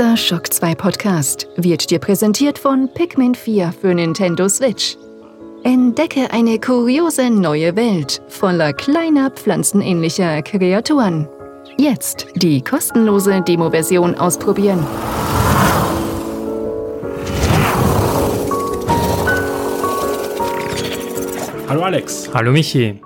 Dieser Shock 2 Podcast wird dir präsentiert von Pikmin 4 für Nintendo Switch. Entdecke eine kuriose neue Welt voller kleiner pflanzenähnlicher Kreaturen. Jetzt die kostenlose Demo-Version ausprobieren. Hallo Alex, Hallo Michi.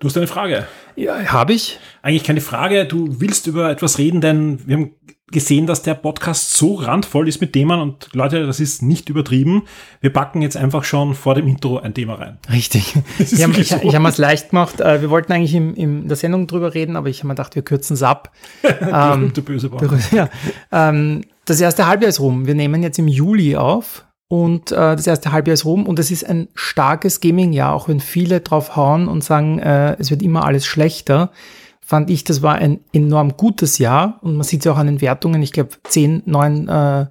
du hast eine Frage. Ja, habe ich? Eigentlich keine Frage, du willst über etwas reden, denn wir haben gesehen, dass der Podcast so randvoll ist mit Themen und Leute, das ist nicht übertrieben. Wir packen jetzt einfach schon vor dem Intro ein Thema rein. Richtig. Ich habe so. hab mir's leicht gemacht. Äh, Wir wollten eigentlich im, in der Sendung drüber reden, aber ich habe mir gedacht, wir kürzen es ab. Ähm, Berühmte böse. Ja. Ähm, das erste Halbjahr ist rum. Wir nehmen jetzt im Juli auf und äh, das erste Halbjahr ist rum und es ist ein starkes Gaming-Jahr, auch wenn viele drauf hauen und sagen, äh, es wird immer alles schlechter. Fand ich, das war ein enorm gutes Jahr und man sieht es ja auch an den Wertungen. Ich glaube, 10, 9, äh,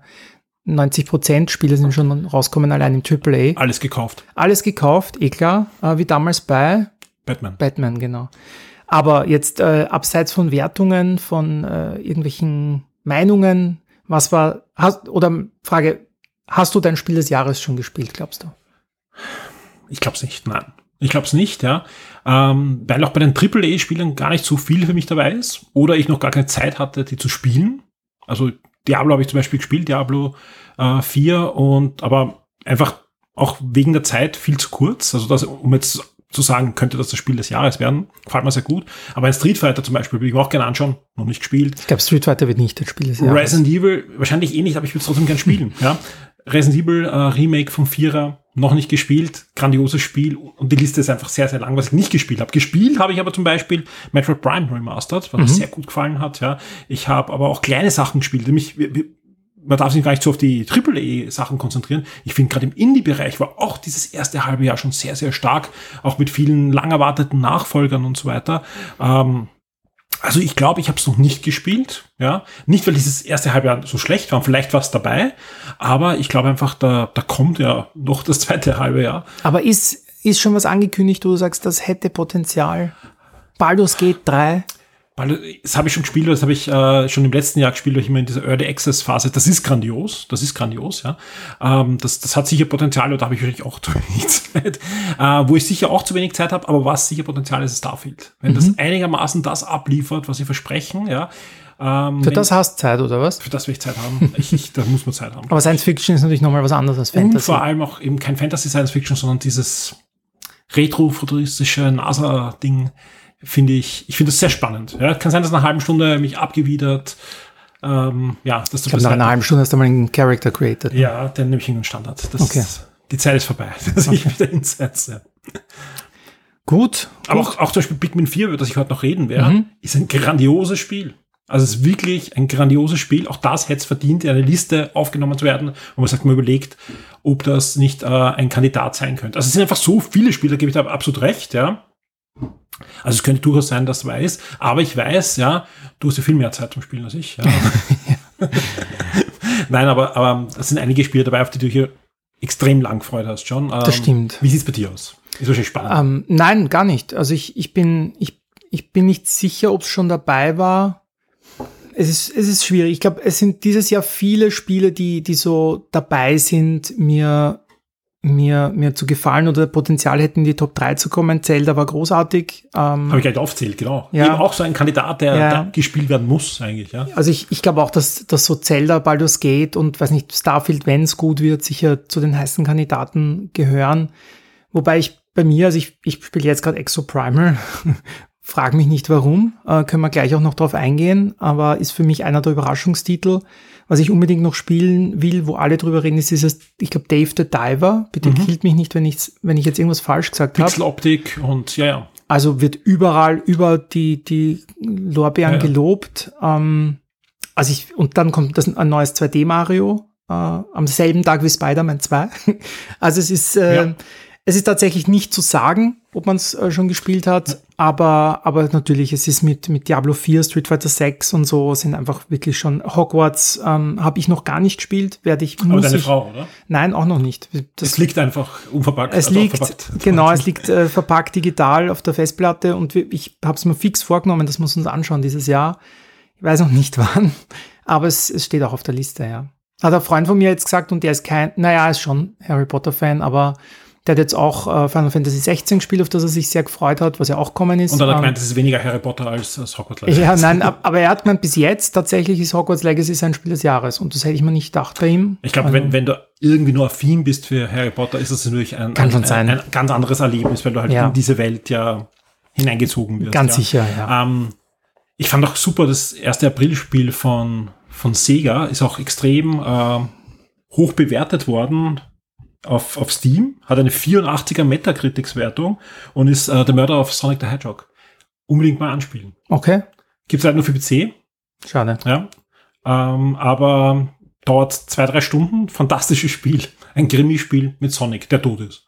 90 Prozent Spiele sind schon rausgekommen, allein im AAA. Alles gekauft. Alles gekauft, eh klar, äh, wie damals bei Batman. Batman, genau. Aber jetzt äh, abseits von Wertungen, von äh, irgendwelchen Meinungen, was war, hast, oder Frage, hast du dein Spiel des Jahres schon gespielt, glaubst du? Ich glaube es nicht, nein. Ich glaube es nicht, ja. Ähm, weil auch bei den AAA-Spielen gar nicht so viel für mich dabei ist. Oder ich noch gar keine Zeit hatte, die zu spielen. Also Diablo habe ich zum Beispiel gespielt, Diablo äh, 4, und aber einfach auch wegen der Zeit viel zu kurz. Also das, um jetzt zu sagen, könnte das das Spiel des Jahres werden, gefällt mir sehr gut. Aber ein Street Fighter zum Beispiel will ich mir auch gerne anschauen, noch nicht gespielt. Ich glaube, Street Fighter wird nicht das Spiel des Jahres. Resident Evil, wahrscheinlich eh nicht, aber ich würde es trotzdem gern spielen. ja. Resident Evil äh, Remake vom Vierer, noch nicht gespielt, grandioses Spiel und die Liste ist einfach sehr, sehr lang, was ich nicht gespielt habe. Gespielt habe ich aber zum Beispiel Metroid Prime Remastered, was mir sehr gut gefallen hat. Ja. Ich habe aber auch kleine Sachen gespielt, nämlich man darf sich gar nicht so auf die AAA-Sachen konzentrieren. Ich finde, gerade im Indie-Bereich war auch dieses erste halbe Jahr schon sehr, sehr stark, auch mit vielen lang erwarteten Nachfolgern und so weiter. Ähm, also ich glaube, ich habe es noch nicht gespielt, ja. Nicht, weil dieses erste Halbjahr so schlecht war, vielleicht war es dabei, aber ich glaube einfach, da, da kommt ja noch das zweite halbe Jahr. Aber ist, ist schon was angekündigt, wo du sagst, das hätte Potenzial? Baldur's Gate 3. Weil das habe ich schon gespielt, das habe ich äh, schon im letzten Jahr gespielt, weil ich immer in dieser Early Access Phase. Das ist grandios, das ist grandios, ja. Ähm, das, das hat sicher Potenzial, und da habe ich wahrscheinlich auch zu wenig Zeit. Äh, wo ich sicher auch zu wenig Zeit habe, aber was sicher Potenzial ist, ist Starfield. Wenn das einigermaßen das abliefert, was sie versprechen, ja. Ähm, Für das hast du Zeit, oder was? für das will ich Zeit haben. Ich, ich, da muss man Zeit haben. Aber Science Fiction ist natürlich nochmal was anderes als Und Fantasy. vor allem auch eben kein Fantasy Science Fiction, sondern dieses retro-futuristische NASA-Ding finde ich, ich finde das sehr spannend. Ja, kann sein, dass nach einer halben Stunde mich abgewidert, ähm, ja, das ich glaube, nach einer halben Stunde hast du mal einen Character created. Ja, dann nehme ich einen Standard. Das Okay. ist, die Zeit ist vorbei, dass ich wieder hinsetze. Gut. Aber gut. auch, auch zum Beispiel Pikmin 4, über das ich heute noch reden werde, Mhm. ist ein grandioses Spiel. Also es ist wirklich ein grandioses Spiel. Auch das hätte es verdient, in eine Liste aufgenommen zu werden, wo man sagt, man überlegt, ob das nicht äh, ein Kandidat sein könnte. Also es sind einfach so viele Spiele, da gebe ich da absolut recht, ja. Also es könnte durchaus sein, dass du weißt, aber ich weiß, ja, du hast ja viel mehr Zeit zum Spielen als ich. Ja. Nein, aber, aber es sind einige Spiele dabei, auf die du hier extrem lang Freude hast, John. Ähm, Das stimmt. Wie sieht's bei dir aus? Ist wahrscheinlich spannend. Ähm, nein, gar nicht. Also ich, ich bin, ich, ich bin nicht sicher, ob es schon dabei war. Es ist, es ist schwierig. Ich glaube, es sind dieses Jahr viele Spiele, die, die so dabei sind, mir, mir, mir zu gefallen oder Potenzial hätten, in die Top 3 zu kommen. Zelda war großartig. Ähm, Habe ich gleich aufzählt, genau. Ja. Eben auch so ein Kandidat, der, Ja. gespielt werden muss, eigentlich, ja. also ich, ich glaube auch, dass, dass so Zelda, Baldur's Gate und weiß nicht, Starfield, wenn es gut wird, sicher zu den heißen Kandidaten gehören. Wobei ich bei mir, also ich, ich spiele jetzt gerade Exo Primal, frag mich nicht warum, äh, können wir gleich auch noch drauf eingehen, aber ist für mich einer der Überraschungstitel. Was ich unbedingt noch spielen will, wo alle drüber reden, ist dieses, ich glaube, Dave the Diver. Bitte killt mich nicht, wenn ich, wenn ich jetzt irgendwas falsch gesagt habe. Pixeloptik und ja, ja. Also wird überall über die, die Lorbeeren Ja, ja. gelobt. Ähm, also ich, und dann kommt das ein neues 2D Mario äh, am selben Tag wie Spider-Man 2. Also es ist, äh, Ja. es ist tatsächlich nicht zu sagen, ob man es äh, schon gespielt hat, aber, aber natürlich, es ist mit, mit Diablo 4, Street Fighter 6 und so sind einfach wirklich schon Hogwarts ähm, habe ich noch gar nicht gespielt, werde ich Aber muss deine ich, Frau, oder? Nein, auch noch nicht. Das Es liegt einfach unverpackt. es also liegt, verpackt. genau, es liegt äh, verpackt digital auf der Festplatte und ich habe es mir fix vorgenommen, wir es uns anschauen dieses Jahr. Ich weiß noch nicht wann, Aber es, es steht auch auf der Liste, ja. Hat ein Freund von mir jetzt gesagt, und der ist kein, naja, ist schon Harry Potter-Fan, aber der hat jetzt auch äh, Final Fantasy 16 gespielt, auf das er sich sehr gefreut hat, was ja auch kommen ist. Und dann hat er Ähm, gemeint, das ist weniger Harry Potter als, als Hogwarts Legacy. ja, nein, ab- aber er hat gemeint, bis jetzt tatsächlich ist Hogwarts Legacy sein Spiel des Jahres. Und das hätte ich mir nicht gedacht bei ihm. Ich glaube, Also, wenn, wenn du irgendwie nur affin bist für Harry Potter, ist das natürlich ein, ein, ein, ein ganz anderes Erlebnis, weil du halt Ja. in diese Welt ja hineingezogen wirst. Ganz ja. sicher, ja. Ähm, ich fand auch super, das erste Aprilspiel von, von Sega ist auch extrem äh, hoch bewertet worden auf, auf Steam, hat eine 84er Metacritics-Wertung und ist äh, der Mörder of Sonic the Hedgehog. Unbedingt mal anspielen. Okay, Gibt es halt nur für PC, schade. ja. Ähm, aber dauert zwei, drei Stunden. Fantastisches Spiel. Ein Krimi-Spiel mit Sonic, der tot ist.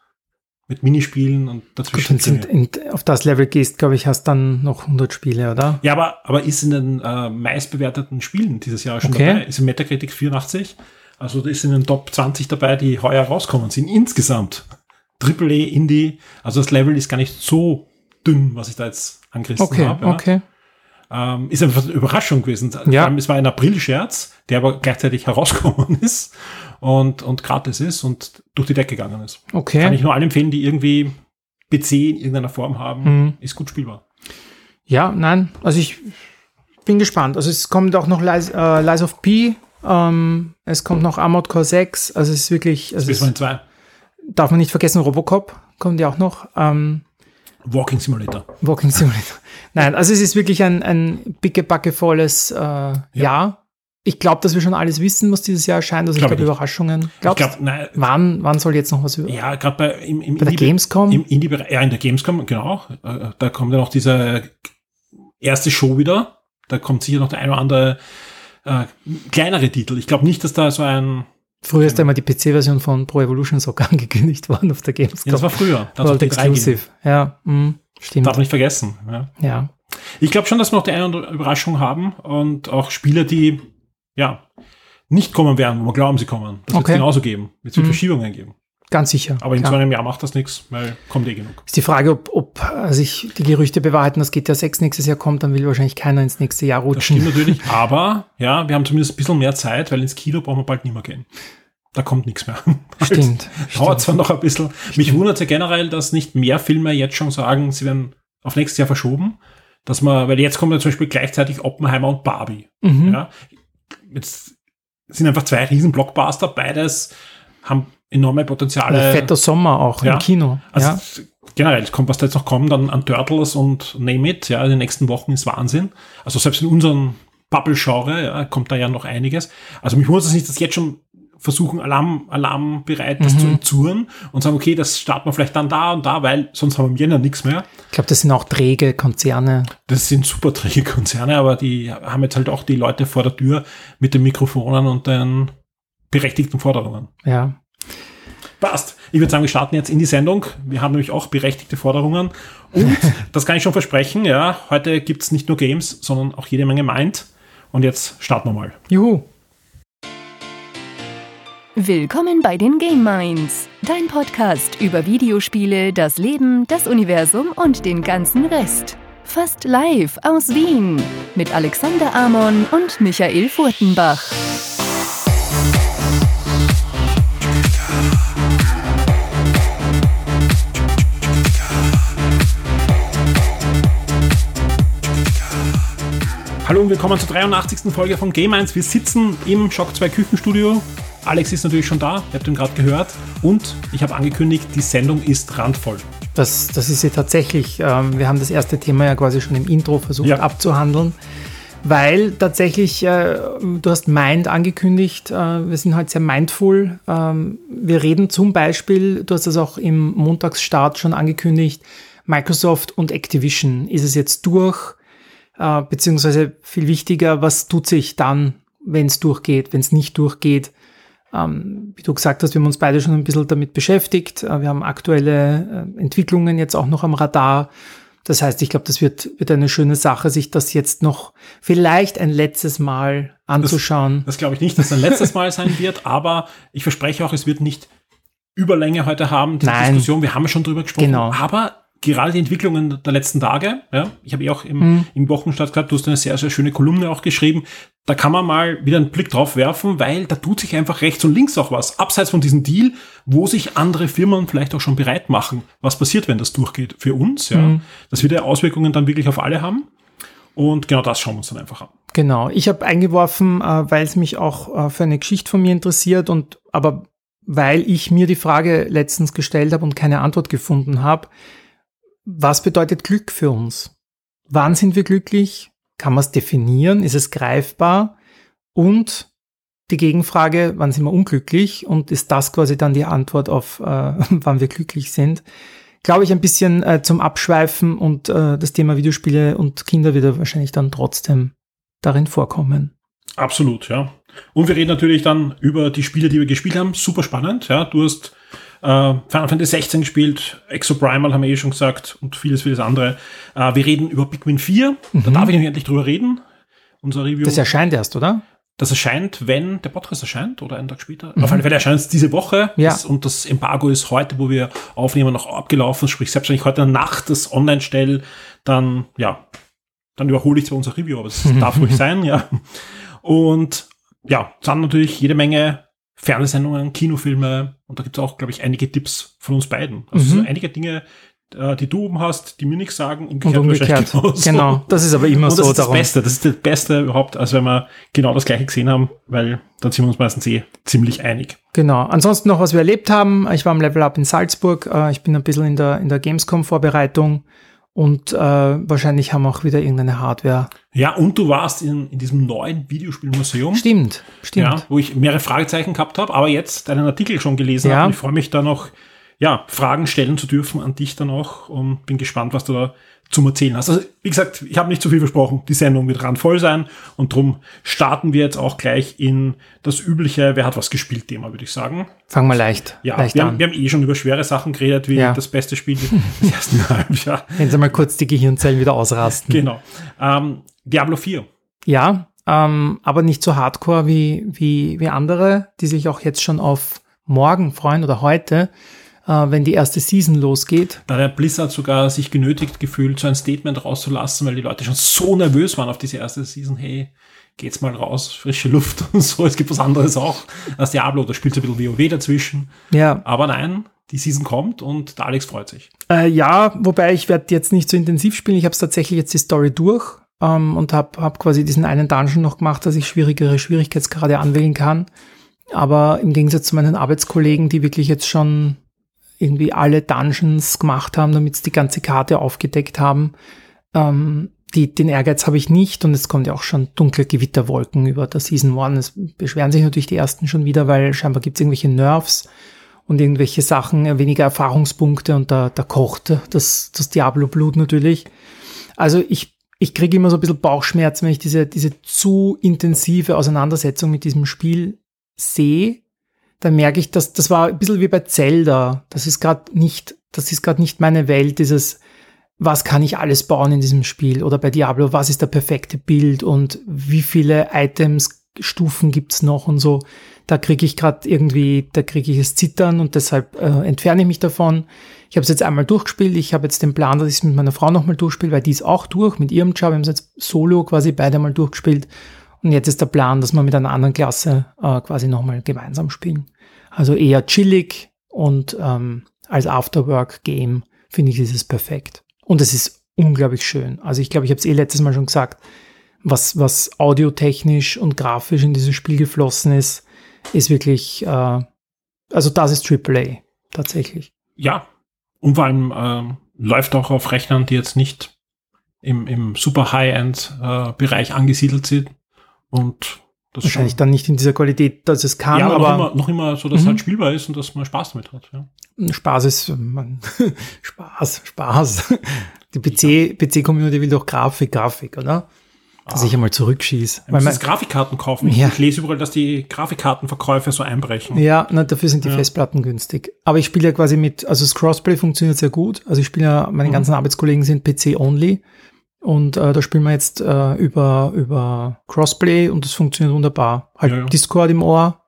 Mit Minispielen und Gut, dazwischen. du in, in, auf das Level gehst, glaube ich, hast dann noch 100 Spiele, oder? Ja, aber, aber ist in den äh, meistbewerteten Spielen dieses Jahr schon Okay. dabei. Ist in Metacritic 84. Also ist in den Top 20 dabei, die heuer rauskommen sind. Insgesamt. Triple A, Indie. Also das Level ist gar nicht so dünn, was ich da jetzt angerissen Okay, habe. Ja. okay. Ähm, ist einfach eine Überraschung gewesen. Ja. allem, es war ein April-Scherz, der aber gleichzeitig herausgekommen ist und, und gratis ist und durch die Decke gegangen ist. Kann Okay. ich nur allen empfehlen, die irgendwie PC in irgendeiner Form haben. Mhm. Ist gut spielbar. Ja, nein, also ich bin gespannt. Also es kommt auch noch Lies, äh, Lies of P, ähm, es kommt noch Armored Core 6, also es ist wirklich, also Bis es man zwei. darf man nicht vergessen, Robocop kommt ja auch noch. Ähm, Walking Simulator. Walking Simulator. Nein, also es ist wirklich ein, ein pickebackevolles äh, Jahr. Ich glaube, dass wir schon alles wissen, was dieses Jahr erscheint. Also ich Glaub glaube, ich nicht. Überraschungen. Ich Glaubst glaube, nein, wann, wann soll jetzt noch was über? ja, gerade bei, im, im Bei der Indie- Gamescom? Im Indie-Bereich, ja, in der Gamescom, genau. Äh, Da kommt ja noch diese erste Show wieder. Da kommt sicher noch der ein oder andere äh, kleinere Titel. Ich glaube nicht, dass da so ein, Früher ist da immer die PC-Version von Pro Evolution Soccer angekündigt worden auf der Gamescom. ja, das war früher. Da hat's World. Exclusive. Ja, mh, stimmt. Darf man nicht vergessen. Ja. Ja. Ich glaube schon, dass wir noch die eine oder andere Überraschung haben und auch Spieler, die ja nicht kommen werden, wo wir glauben, sie kommen. Das wird Okay. es genauso geben. Es wird Mhm. Verschiebungen geben. Ganz sicher. Aber in Klar. so einem Jahr macht das nichts, weil kommt eh genug. ist die Frage, ob, ob äh, sich die Gerüchte bewahrheiten, dass GTA 6 nächstes Jahr kommt, dann will wahrscheinlich keiner ins nächste Jahr Das stimmt rutschen. natürlich. Aber ja, wir haben zumindest ein bisschen mehr Zeit, weil ins Kino brauchen wir bald nicht mehr gehen. Da kommt nichts mehr. Stimmt. Dauert zwar noch ein bisschen. Mich wundert es ja generell, dass nicht mehr Filme jetzt schon sagen, sie werden auf nächstes Jahr verschoben. Dass man, weil jetzt kommen ja zum Beispiel gleichzeitig Oppenheimer und Barbie. Mhm. Ja. Jetzt sind einfach zwei riesen Blockbuster, beides haben enorme Potenziale. Also fetter Sommer auch ja. im Kino. Also ja. generell, was da jetzt noch kommt, dann an Turtles und Name It, ja, in den nächsten Wochen ist Wahnsinn. Also selbst in unserem Bubble-Genre ja, kommt da ja noch einiges. Also mich wundert es nicht, dass jetzt schon versuchen, Alarm, Alarm bereit, das Mhm. zu entzurren und sagen, okay, das starten wir vielleicht dann da und da, weil sonst haben wir im Jänner nichts mehr. Ich glaube, das sind auch träge Konzerne. Das sind super träge Konzerne, aber die haben jetzt halt auch die Leute vor der Tür mit den Mikrofonen und den berechtigten Forderungen. Ja. Passt. Ich würde sagen, wir starten jetzt in die Sendung. Wir haben nämlich auch berechtigte Forderungen. Und das kann ich schon versprechen, ja, heute gibt's nicht nur Games, sondern auch jede Menge Mind. Und jetzt starten wir mal. Juhu. Willkommen bei den Game Minds, dein Podcast über Videospiele, das Leben, das Universum und den ganzen Rest. Fast live aus Wien mit Alexander Amon und Michael Furtenbach. Hallo und willkommen zur 83. Folge von Game 1. Wir sitzen im Shock 2 Küchenstudio. Alex ist natürlich schon da, ihr habt ihn gerade gehört. Und ich habe angekündigt, die Sendung ist randvoll. Das, das ist ja tatsächlich, ähm, wir haben das erste Thema ja quasi schon im Intro versucht Ja. abzuhandeln, weil tatsächlich, äh, du hast Mind angekündigt, äh, wir sind halt sehr mindful. Ähm, wir reden zum Beispiel, du hast das auch im Montagsstart schon angekündigt, Microsoft und Activision. Ist es jetzt durch? Äh, beziehungsweise viel wichtiger, was tut sich dann, wenn es durchgeht, wenn es nicht durchgeht? Ähm, wie du gesagt hast, wir haben uns beide schon ein bisschen damit beschäftigt. Äh, wir haben aktuelle äh, Entwicklungen jetzt auch noch am Radar. Das heißt, ich glaube, das wird, wird eine schöne Sache, sich das jetzt noch vielleicht ein letztes Mal anzuschauen. Das glaube ich nicht, dass es ein letztes Mal sein wird, aber ich verspreche auch, es wird nicht Überlänge heute haben, die Nein. Diskussion. Wir haben schon drüber gesprochen. Genau. Aber gerade die Entwicklungen der letzten Tage, ja, ich habe ja auch im, Mhm. im Wochenstart gehabt, du hast eine sehr, sehr schöne Kolumne auch geschrieben. da kann man mal wieder einen Blick drauf werfen, weil da tut sich einfach rechts und links auch was. Abseits von diesem Deal, wo sich andere Firmen vielleicht auch schon bereit machen. Was passiert, wenn das durchgeht? Für uns, ja. Mhm. Das wird ja Auswirkungen dann wirklich auf alle haben. Und genau das schauen wir uns dann einfach an. Genau. Ich habe eingeworfen, äh, weil es mich auch äh, für eine Geschichte von mir interessiert und aber weil ich mir die Frage letztens gestellt habe und keine Antwort gefunden habe, was bedeutet Glück für uns? Wann sind wir glücklich? Kann man es definieren? Ist es greifbar? Und die Gegenfrage, wann sind wir unglücklich? Und ist das quasi dann die Antwort auf, äh, wann wir glücklich sind? Glaube ich, ein bisschen äh, zum Abschweifen und äh, das Thema Videospiele und Kinder wird wahrscheinlich dann trotzdem darin vorkommen. Absolut, ja. Und wir reden natürlich dann über die Spiele, die wir gespielt haben. Super spannend, ja. Du hast äh, Final Fantasy 16 gespielt, Exoprimal haben wir eh schon gesagt und vieles, vieles andere. Äh, wir reden über Pikmin 4. Mhm. Da darf ich endlich drüber reden. Unser Review. Das erscheint erst, oder? Das erscheint, wenn der Podcast erscheint oder einen Tag später. Mhm. Auf alle Fälle erscheint es diese Woche. Ja. Das, und das Embargo ist heute, wo wir aufnehmen, noch abgelaufen. Sprich, selbst wenn ich heute Nacht das online stelle, dann, ja, dann überhole ich zwar unser Review, aber es darf ruhig sein, ja. Und ja, dann natürlich jede Menge Fernsehsendungen, Kinofilme und da gibt es auch, glaube ich, einige Tipps von uns beiden. Also mhm. so einige Dinge, äh, die du oben hast, die mir nichts sagen, umgekehrt, und umgekehrt. Genau, das ist aber immer und das so. Das ist darum. das Beste, das ist das Beste überhaupt, als wenn wir genau das gleiche gesehen haben, weil dann sind wir uns meistens eh ziemlich einig. Genau. Ansonsten noch, was wir erlebt haben. Ich war am Level Up in Salzburg. Äh, ich bin ein bisschen in der, in der Gamescom-Vorbereitung. Und äh, wahrscheinlich haben auch wieder irgendeine Hardware. Ja, und du warst in, in diesem neuen Videospielmuseum. Stimmt, stimmt. Ja, wo ich mehrere Fragezeichen gehabt habe, aber jetzt deinen Artikel schon gelesen ja. habe. Ich freue mich da noch, ja, Fragen stellen zu dürfen an dich dann auch und bin gespannt, was du da zum Erzählen hast. Also, wie gesagt, ich habe nicht zu viel versprochen. Die Sendung wird randvoll sein und drum starten wir jetzt auch gleich in das übliche Wer hat was gespielt Thema, würde ich sagen. Fangen wir leicht. Ja, leicht wir, haben, wir haben eh schon über schwere Sachen geredet, wie ja. das beste Spiel des ersten Halbjahr. Wenn Sie mal kurz die Gehirnzellen wieder ausrasten. Genau. Ähm, Diablo 4. Ja, ähm, aber nicht so hardcore wie, wie, wie andere, die sich auch jetzt schon auf morgen freuen oder heute wenn die erste Season losgeht. Da hat Blizzard sogar sich genötigt gefühlt, so ein Statement rauszulassen, weil die Leute schon so nervös waren auf diese erste Season. Hey, geht's mal raus, frische Luft und so. Es gibt was anderes auch als Diablo. Da spielt so ein bisschen WoW dazwischen. Ja. Aber nein, die Season kommt und der Alex freut sich. Äh, ja, wobei ich werde jetzt nicht so intensiv spielen. Ich habe es tatsächlich jetzt die Story durch ähm, und habe hab quasi diesen einen Dungeon noch gemacht, dass ich schwierigere Schwierigkeitsgrade anwählen kann. Aber im Gegensatz zu meinen Arbeitskollegen, die wirklich jetzt schon irgendwie alle Dungeons gemacht haben, damit sie die ganze Karte aufgedeckt haben. Ähm, die, den Ehrgeiz habe ich nicht und es kommt ja auch schon dunkle Gewitterwolken über der Season One. Es beschweren sich natürlich die ersten schon wieder, weil scheinbar gibt es irgendwelche Nerfs und irgendwelche Sachen, äh, weniger Erfahrungspunkte und da, da kocht das, das Diablo-Blut natürlich. Also ich, ich kriege immer so ein bisschen Bauchschmerzen, wenn ich diese, diese zu intensive Auseinandersetzung mit diesem Spiel sehe dann merke ich, dass das war ein bisschen wie bei Zelda. Das ist gerade nicht, das ist gerade nicht meine Welt, dieses, was kann ich alles bauen in diesem Spiel? Oder bei Diablo, was ist der perfekte Bild und wie viele Items, Stufen gibt's noch und so. Da kriege ich gerade irgendwie, da kriege ich es zittern und deshalb äh, entferne ich mich davon. Ich habe es jetzt einmal durchgespielt. Ich habe jetzt den Plan, dass ich es mit meiner Frau nochmal durchspiele, weil die ist auch durch mit ihrem Job. Wir haben es jetzt solo quasi beide mal durchgespielt. Und jetzt ist der Plan, dass wir mit einer anderen Klasse äh, quasi nochmal gemeinsam spielen. Also eher chillig und ähm, als Afterwork-Game finde ich, ist es perfekt. Und es ist unglaublich schön. Also ich glaube, ich habe es eh letztes Mal schon gesagt, was, was audiotechnisch und grafisch in dieses Spiel geflossen ist, ist wirklich, äh, also das ist AAA tatsächlich. Ja, und vor allem äh, läuft auch auf Rechnern, die jetzt nicht im, im super High-End-Bereich äh, angesiedelt sind. Und das Wahrscheinlich dann nicht in dieser Qualität, dass es kann, ja, aber, aber noch, immer, noch immer so, dass mhm. halt spielbar ist und dass man Spaß damit hat. Ja. Spaß ist man, Spaß, Spaß. Die PC, PC-Community will doch Grafik, Grafik, oder? Dass ah. ich einmal zurückschieße. Weil man Grafikkarten kaufen. Ja. Ich lese überall, dass die Grafikkartenverkäufe so einbrechen. Ja, na, dafür sind die ja. Festplatten günstig. Aber ich spiele ja quasi mit, also das Crossplay funktioniert sehr gut. Also ich spiele ja, meine mhm. ganzen Arbeitskollegen sind PC-only. Und äh, da spielen wir jetzt äh, über, über Crossplay und das funktioniert wunderbar. Halt ja, ja. Discord im Ohr,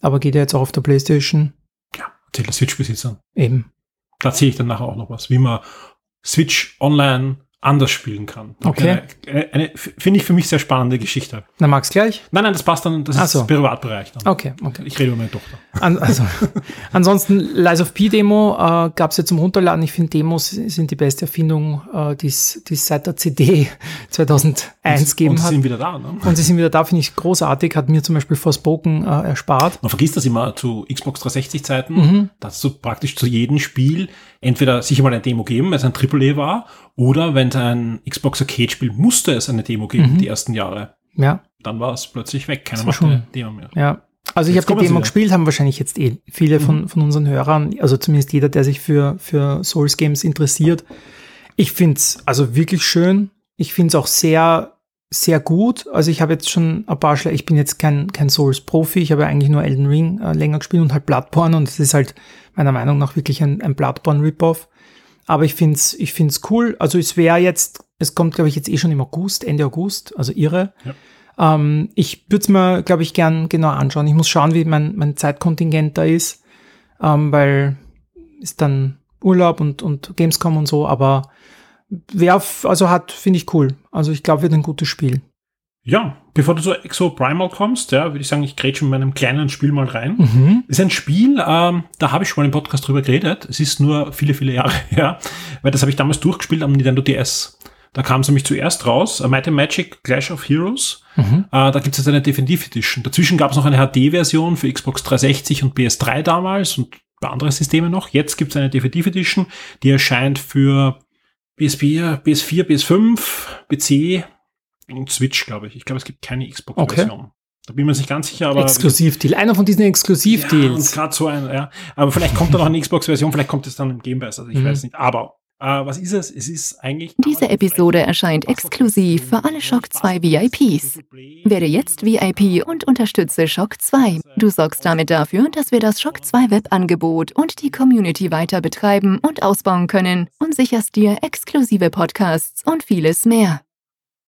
aber geht ja jetzt auch auf der Playstation. Ja, erzähl der Switch-Besitzer. Eben. Da erzähle ich dann nachher auch noch was, wie man Switch online anders spielen kann. Okay. Eine, eine, finde ich für mich sehr spannende Geschichte. Na, mag's gleich? Nein, nein, das passt dann, das Ach ist so. Privatbereich dann. Okay, okay. Ich rede über meine Tochter. An, also, ansonsten, Lies of P Demo äh, gab es ja zum Runterladen. Ich finde, Demos sind die beste Erfindung, äh, die es seit der CD 2001 gegeben Und sie hat. sind wieder da, ne? Und sie sind wieder da, finde ich großartig, hat mir zum Beispiel Forspoken äh, erspart. Man vergisst das immer zu Xbox 360 Zeiten, Mhm. dass du praktisch zu jedem Spiel entweder sicher mal eine Demo geben, wenn es ein AAA war, oder wenn es ein Xbox Arcade Spiel musste es eine Demo geben, die ersten Jahre. Ja, Dann war es plötzlich weg. Keiner war machte Demo mehr. ja. Also ich habe die Demo gespielt, haben wahrscheinlich jetzt eh viele von, von unseren Hörern, also zumindest jeder, der sich für, für Souls Games interessiert. Ich find's also wirklich schön. Ich find's auch sehr, sehr gut. Also ich habe jetzt schon ein paar Schle ich bin jetzt kein, kein Souls-Profi, ich habe eigentlich nur Elden Ring äh, länger gespielt und halt Bloodborne und es ist halt meiner Meinung nach wirklich ein, ein Bloodborne-Rip-Off. Aber ich find's, ich find's cool. Also es wäre jetzt, es kommt glaube ich jetzt eh schon im August, Ende August, also irre. Ähm, ich würde es mir, glaube ich, gern genau anschauen. Ich muss schauen, wie mein, mein Zeitkontingent da ist, ähm, weil ist dann Urlaub und, und Gamescom und so, aber wer, also hat, finde ich cool. Also ich glaube, wird ein gutes Spiel. Ja, bevor du zu Exo Primal kommst, ja, würde ich sagen, ich grätsche mit meinem kleinen Spiel mal rein. Mhm. ist ein Spiel, ähm, da habe ich schon mal im Podcast drüber geredet. Es ist nur viele, viele Jahre her, weil das habe ich damals durchgespielt am Nintendo DS. Da kam es nämlich zuerst raus, äh, Might and Magic Clash of Heroes. Mhm. Äh, da gibt es jetzt eine Definitive Edition. Dazwischen gab es noch eine HD-Version für Xbox 360 und PS3 damals und bei anderen Systeme noch. Jetzt gibt es eine Definitive Edition, die erscheint für PS4, PS4, PS5, PC und Switch, glaube ich. Ich glaube, es gibt keine Xbox-Version. Da bin ich mir nicht ganz sicher, aber Exklusivdeal. Einer von diesen ja, Exklusivdeals. gerade so ein, ja. Aber vielleicht kommt da noch eine Xbox-Version, vielleicht kommt es dann im Game Pass, also ich Mhm. weiß nicht. Aber äh, was ist es? Es ist eigentlich. Diese Episode erscheint exklusiv für alle Shock 2 VIPs. Werde jetzt VIP und unterstütze Shock 2. Du sorgst damit dafür, dass wir das Shock 2 Webangebot und die Community weiter betreiben und ausbauen können und sicherst dir exklusive Podcasts und vieles mehr.